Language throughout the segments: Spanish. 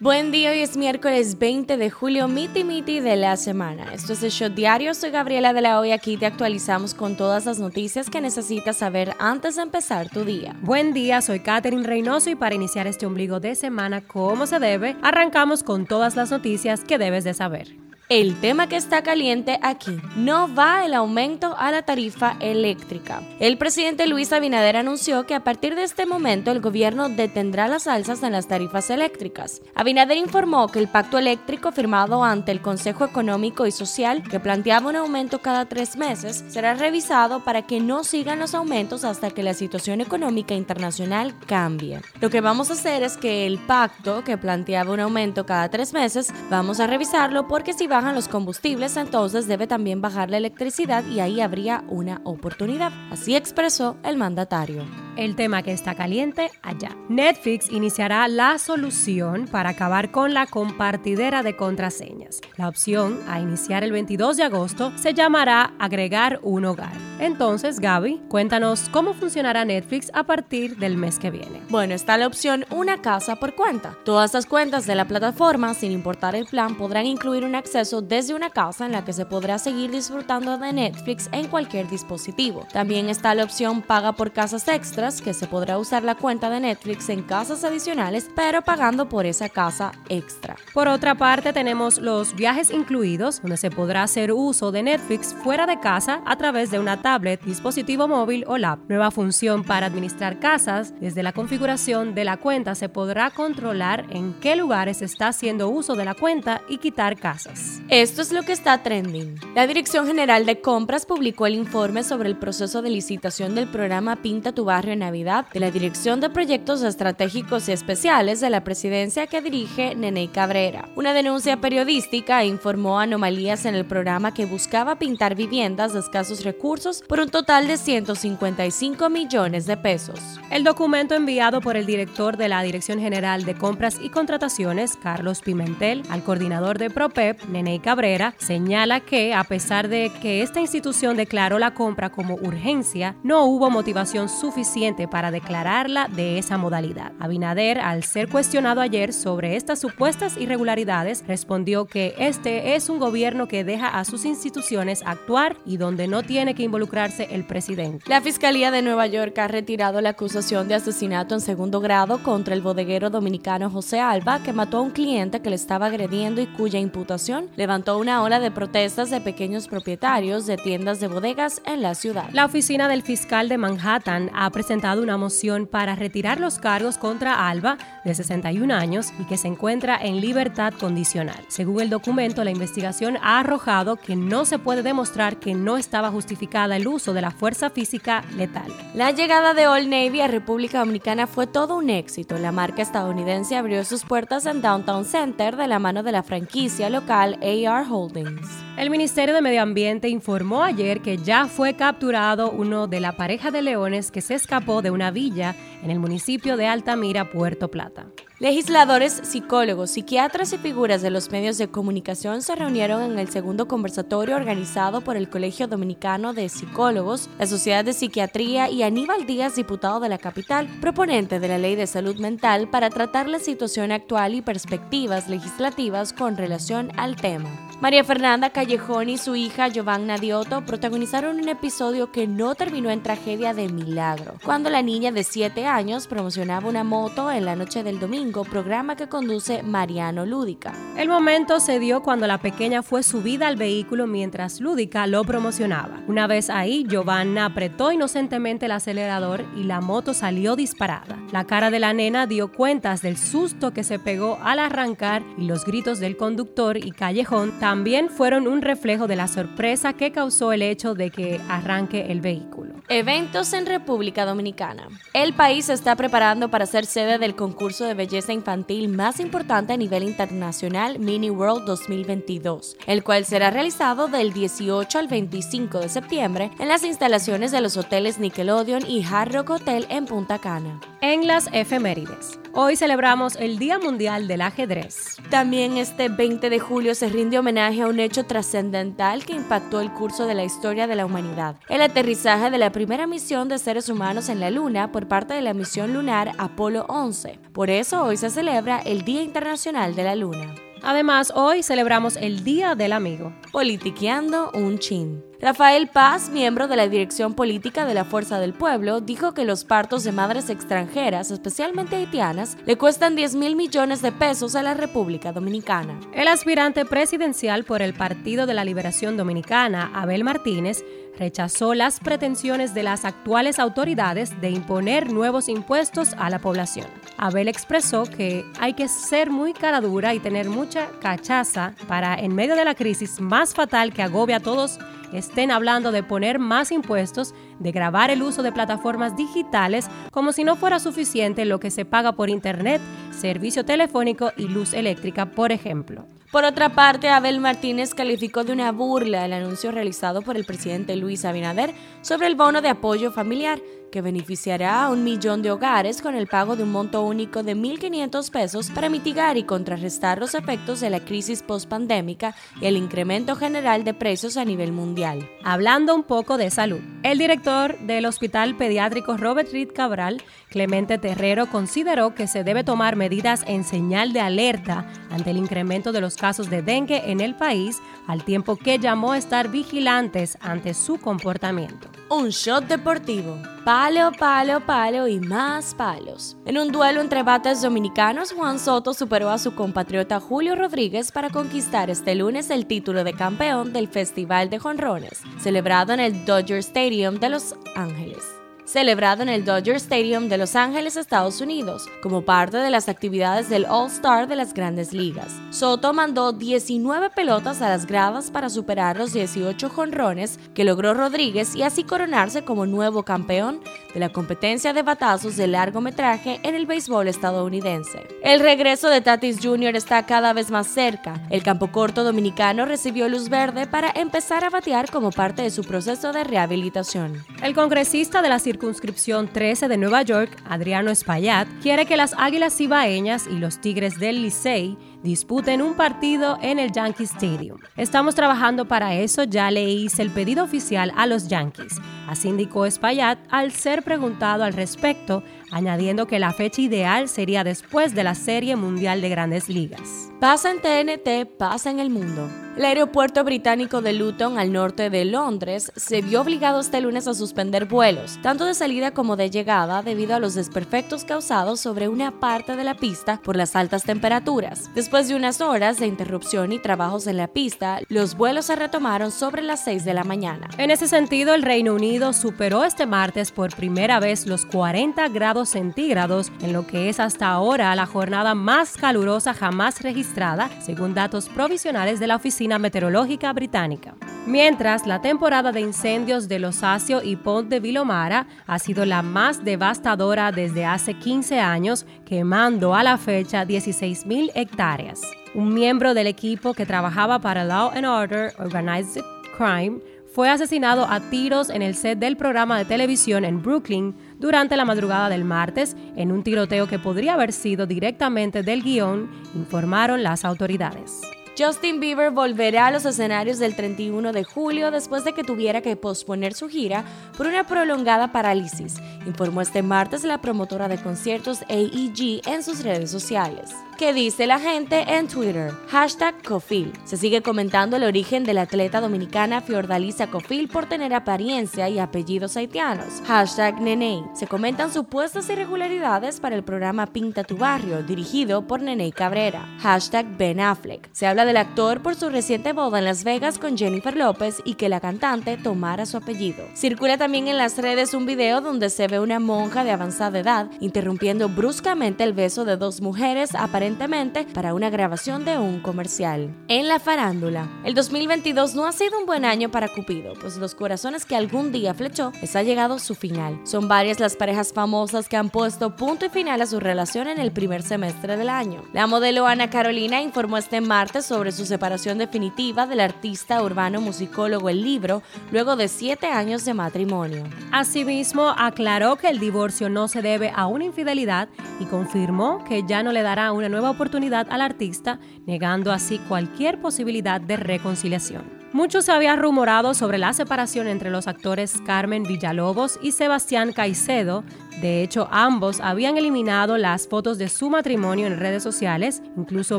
Buen día, hoy es miércoles 20 de julio, miti miti de la semana. Esto es el Show Diario, soy Gabriela de la Hoy, aquí te actualizamos con todas las noticias que necesitas saber antes de empezar tu día. Buen día, soy Katherine Reynoso y para iniciar este ombligo de semana como se debe, arrancamos con todas las noticias que debes de saber. El tema que está caliente aquí no va el aumento a la tarifa eléctrica. El presidente Luis Abinader anunció que a partir de este momento el gobierno detendrá las alzas en las tarifas eléctricas. Abinader informó que el pacto eléctrico firmado ante el Consejo Económico y Social, que planteaba un aumento cada tres meses, será revisado para que no sigan los aumentos hasta que la situación económica internacional cambie. Lo que vamos a hacer es que el pacto, que planteaba un aumento cada tres meses, vamos a revisarlo porque si bajan los combustibles, entonces debe también bajar la electricidad y ahí habría una oportunidad. Así expresó el mandatario el tema que está caliente allá. Netflix iniciará la solución para acabar con la compartidera de contraseñas. La opción a iniciar el 22 de agosto se llamará agregar un hogar. Entonces, Gaby, cuéntanos cómo funcionará Netflix a partir del mes que viene. Bueno, está la opción una casa por cuenta. Todas las cuentas de la plataforma, sin importar el plan, podrán incluir un acceso desde una casa en la que se podrá seguir disfrutando de Netflix en cualquier dispositivo. También está la opción paga por casas extra que se podrá usar la cuenta de Netflix en casas adicionales, pero pagando por esa casa extra. Por otra parte, tenemos los viajes incluidos, donde se podrá hacer uso de Netflix fuera de casa a través de una tablet, dispositivo móvil o lab. Nueva función para administrar casas. Desde la configuración de la cuenta se podrá controlar en qué lugares está haciendo uso de la cuenta y quitar casas. Esto es lo que está trending. La Dirección General de Compras publicó el informe sobre el proceso de licitación del programa Pinta tu barrio Navidad de la Dirección de Proyectos Estratégicos y Especiales de la Presidencia que dirige Nene Cabrera. Una denuncia periodística informó anomalías en el programa que buscaba pintar viviendas de escasos recursos por un total de 155 millones de pesos. El documento enviado por el director de la Dirección General de Compras y Contrataciones, Carlos Pimentel, al coordinador de PROPEP, Cabrera, señala que, a pesar de que esta institución declaró la compra como urgencia, no hubo motivación suficiente para declararla de esa modalidad. Abinader, al ser cuestionado ayer sobre estas supuestas irregularidades, respondió que este es un gobierno que deja a sus instituciones actuar y donde no tiene que involucrarse el presidente. La Fiscalía de Nueva York ha retirado la acusación de asesinato en segundo grado contra el bodeguero dominicano José Alba, que mató a un cliente que le estaba agrediendo y cuya imputación levantó una ola de protestas de pequeños propietarios de tiendas de bodegas en la ciudad. La oficina del fiscal de Manhattan ha presentado una moción para retirar los cargos contra Alba, de 61 años, y que se encuentra en libertad condicional. Según el documento, la investigación ha arrojado que no se puede demostrar que no estaba justificada el uso de la fuerza física letal. La llegada de Old Navy a República Dominicana fue todo un éxito. La marca estadounidense abrió sus puertas en Downtown Center de la mano de la franquicia local AR Holdings. El Ministerio de Medio Ambiente informó ayer que ya fue capturado uno de la pareja de leones que se escapó de una villa en el municipio de Altamira, Puerto Plata. Legisladores, psicólogos, psiquiatras y figuras de los medios de comunicación se reunieron en el segundo conversatorio organizado por el Colegio Dominicano de Psicólogos, la Sociedad de Psiquiatría y Aníbal Díaz, diputado de la capital, proponente de la Ley de Salud Mental, para tratar la situación actual y perspectivas legislativas con relación al tema. María Fernanda Callejón y su hija Giovanna Dioto protagonizaron un episodio que no terminó en tragedia de milagro, cuando la niña de 7 años promocionaba una moto en la noche del domingo, programa que conduce Mariano Lúdica. El momento se dio cuando la pequeña fue subida al vehículo mientras Lúdica lo promocionaba. Una vez ahí, Giovanna apretó inocentemente el acelerador y la moto salió disparada. La cara de la nena dio cuentas del susto que se pegó al arrancar y los gritos del conductor y Callejón también fueron un reflejo de la sorpresa que causó el hecho de que arranque el vehículo. Eventos en República Dominicana. El país se está preparando para ser sede del concurso de belleza infantil más importante a nivel internacional Mini World 2022, el cual será realizado del 18 al 25 de septiembre en las instalaciones de los hoteles Nickelodeon y Hard Rock Hotel en Punta Cana. En las efemérides. Hoy celebramos el Día Mundial del Ajedrez. También este 20 de julio se rinde homenaje a un hecho trascendental que impactó el curso de la historia de la humanidad, el aterrizaje de la primera misión de seres humanos en la Luna por parte de la misión lunar Apolo 11. Por eso hoy se celebra el Día Internacional de la Luna. Además, hoy celebramos el Día del Amigo. Politiqueando un chin. Rafael Paz, miembro de la dirección política de la Fuerza del Pueblo, dijo que los partos de madres extranjeras, especialmente haitianas, le cuestan 10 mil millones de pesos a la República Dominicana. El aspirante presidencial por el Partido de la Liberación Dominicana, Abel Martínez, rechazó las pretensiones de las actuales autoridades de imponer nuevos impuestos a la población. Abel expresó que hay que ser muy cara dura y tener mucha cachaza para, en medio de la crisis más fatal que agobia a todos, estén hablando de poner más impuestos, de grabar el uso de plataformas digitales, como si no fuera suficiente lo que se paga por Internet, servicio telefónico y luz eléctrica, por ejemplo. Por otra parte, Abel Martínez calificó de una burla el anuncio realizado por el presidente Luis Abinader sobre el bono de apoyo familiar, que beneficiará a un millón de hogares con el pago de un monto único de 1.500 pesos para mitigar y contrarrestar los efectos de la crisis postpandémica y el incremento general de precios a nivel mundial. Hablando un poco de salud, el director del Hospital Pediátrico Robert Reed Cabral, Clemente Terrero, consideró que se debe tomar medidas en señal de alerta ante el incremento de los casos de dengue en el país, al tiempo que llamó a estar vigilantes ante su comportamiento. Un shot deportivo. Palo, palo, palo y más palos. En un duelo entre bates dominicanos, Juan Soto superó a su compatriota Julio Rodríguez para conquistar este lunes el título de campeón del Festival de Jonrones, celebrado en el Dodger Stadium de Los Ángeles celebrado en el Dodger Stadium de Los Ángeles, Estados Unidos, como parte de las actividades del All-Star de las grandes ligas. Soto mandó 19 pelotas a las gradas para superar los 18 jonrones que logró Rodríguez y así coronarse como nuevo campeón de la competencia de batazos de largometraje en el béisbol estadounidense. El regreso de Tatis Jr. está cada vez más cerca. El campo corto dominicano recibió luz verde para empezar a batear como parte de su proceso de rehabilitación. El congresista de la circunscripción 13 de Nueva York, Adriano Espaillat, quiere que las Águilas Cibaeñas y los Tigres del Licey disputen un partido en el Yankee Stadium. Estamos trabajando para eso, ya le hice el pedido oficial a los Yankees. Así indicó Espaillat al ser preguntado al respecto, añadiendo que la fecha ideal sería después de la Serie Mundial de Grandes Ligas. Pasa en TNT, pasa en el mundo. El aeropuerto británico de Luton, al norte de Londres, se vio obligado este lunes a suspender vuelos, tanto de salida como de llegada, debido a los desperfectos causados sobre una parte de la pista por las altas temperaturas. Después de unas horas de interrupción y trabajos en la pista, los vuelos se retomaron sobre las 6 de la mañana. En ese sentido, el Reino Unido superó este martes por primera vez los 40 grados centígrados en lo que es hasta ahora la jornada más calurosa jamás registrada, según datos provisionales de la Oficina Meteorológica Británica. Mientras, la temporada de incendios de Los Asio y Pont de Vilomara ha sido la más devastadora desde hace 15 años, quemando a la fecha 16.000 hectáreas. Un miembro del equipo que trabajaba para Law and Order Organized Crime fue asesinado a tiros en el set del programa de televisión en Brooklyn durante la madrugada del martes en un tiroteo que podría haber sido directamente del guion, informaron las autoridades. Justin Bieber volverá a los escenarios del 31 de julio después de que tuviera que posponer su gira por una prolongada parálisis, informó este martes la promotora de conciertos AEG en sus redes sociales. ¿Qué dice la gente en Twitter? Hashtag Cofil. Se sigue comentando el origen de la atleta dominicana Fiordalisa Cofil por tener apariencia y apellidos haitianos. Hashtag Nenei. Se comentan supuestas irregularidades para el programa Pinta tu Barrio, dirigido por Nenei Cabrera. Hashtag Ben Affleck. Se habla del actor por su reciente boda en Las Vegas con Jennifer López y que la cantante tomara su apellido. Circula también en las redes un video donde se ve una monja de avanzada edad interrumpiendo bruscamente el beso de dos mujeres aparentemente para una grabación de un comercial. En la farándula, el 2022 no ha sido un buen año para Cupido, pues los corazones que algún día flechó les ha llegado su final. Son varias las parejas famosas que han puesto punto y final a su relación en el primer semestre del año. La modelo Ana Carolina informó este martes sobre su separación definitiva del artista urbano musicólogo El Libro luego de siete años de matrimonio. Asimismo, aclaró que el divorcio no se debe a una infidelidad y confirmó que ya no le dará una nueva oportunidad al artista, negando así cualquier posibilidad de reconciliación. Mucho se había rumorado sobre la separación entre los actores Carmen Villalobos y Sebastián Caicedo. De hecho, ambos habían eliminado las fotos de su matrimonio en redes sociales, incluso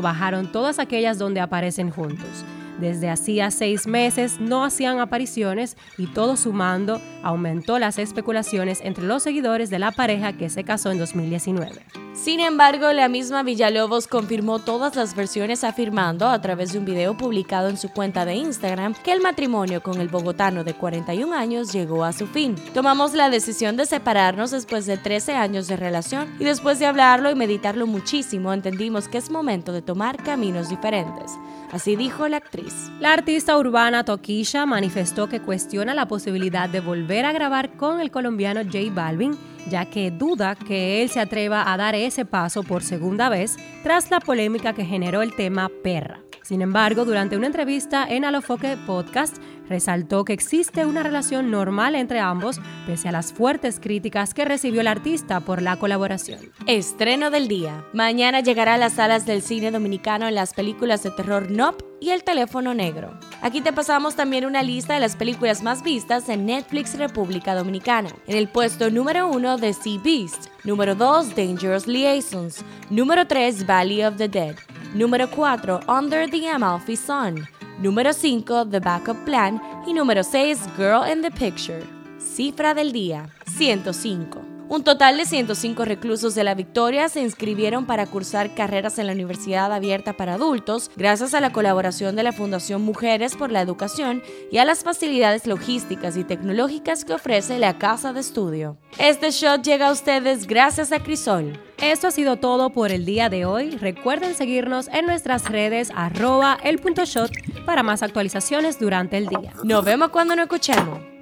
bajaron todas aquellas donde aparecen juntos. Desde hacía seis meses no hacían apariciones y todo sumando aumentó las especulaciones entre los seguidores de la pareja que se casó en 2019. Sin embargo, la misma Villalobos confirmó todas las versiones afirmando a través de un video publicado en su cuenta de Instagram que el matrimonio con el bogotano de 41 años llegó a su fin. Tomamos la decisión de separarnos después de 13 años de relación y después de hablarlo y meditarlo muchísimo entendimos que es momento de tomar caminos diferentes. Así dijo la actriz. La artista urbana Toquisha manifestó que cuestiona la posibilidad de volver a grabar con el colombiano J Balvin, ya que duda que él se atreva a dar ese paso por segunda vez tras la polémica que generó el tema Perra. Sin embargo, durante una entrevista en Alofoque Podcast, resaltó que existe una relación normal entre ambos, pese a las fuertes críticas que recibió el artista por la colaboración. Estreno del día. Mañana llegará a las salas del cine dominicano en las películas de terror Nop y El teléfono negro. Aquí te pasamos también una lista de las películas más vistas en Netflix República Dominicana. En el puesto número 1 The Sea Beast, número 2 Dangerous Liaisons, número 3 Valley of the Dead, Número 4, Under the Amalfi Sun. Número 5, The Backup Plan. Y número 6, Girl in the Picture. Cifra del día, 105. Un total de 105 reclusos de la Victoria se inscribieron para cursar carreras en la Universidad Abierta para Adultos gracias a la colaboración de la Fundación Mujeres por la Educación y a las facilidades logísticas y tecnológicas que ofrece la Casa de Estudio. Este shot llega a ustedes gracias a Crisol. Esto ha sido todo por el día de hoy. Recuerden seguirnos en nuestras redes arroba el punto shot para más actualizaciones durante el día. Nos vemos cuando nos escuchemos.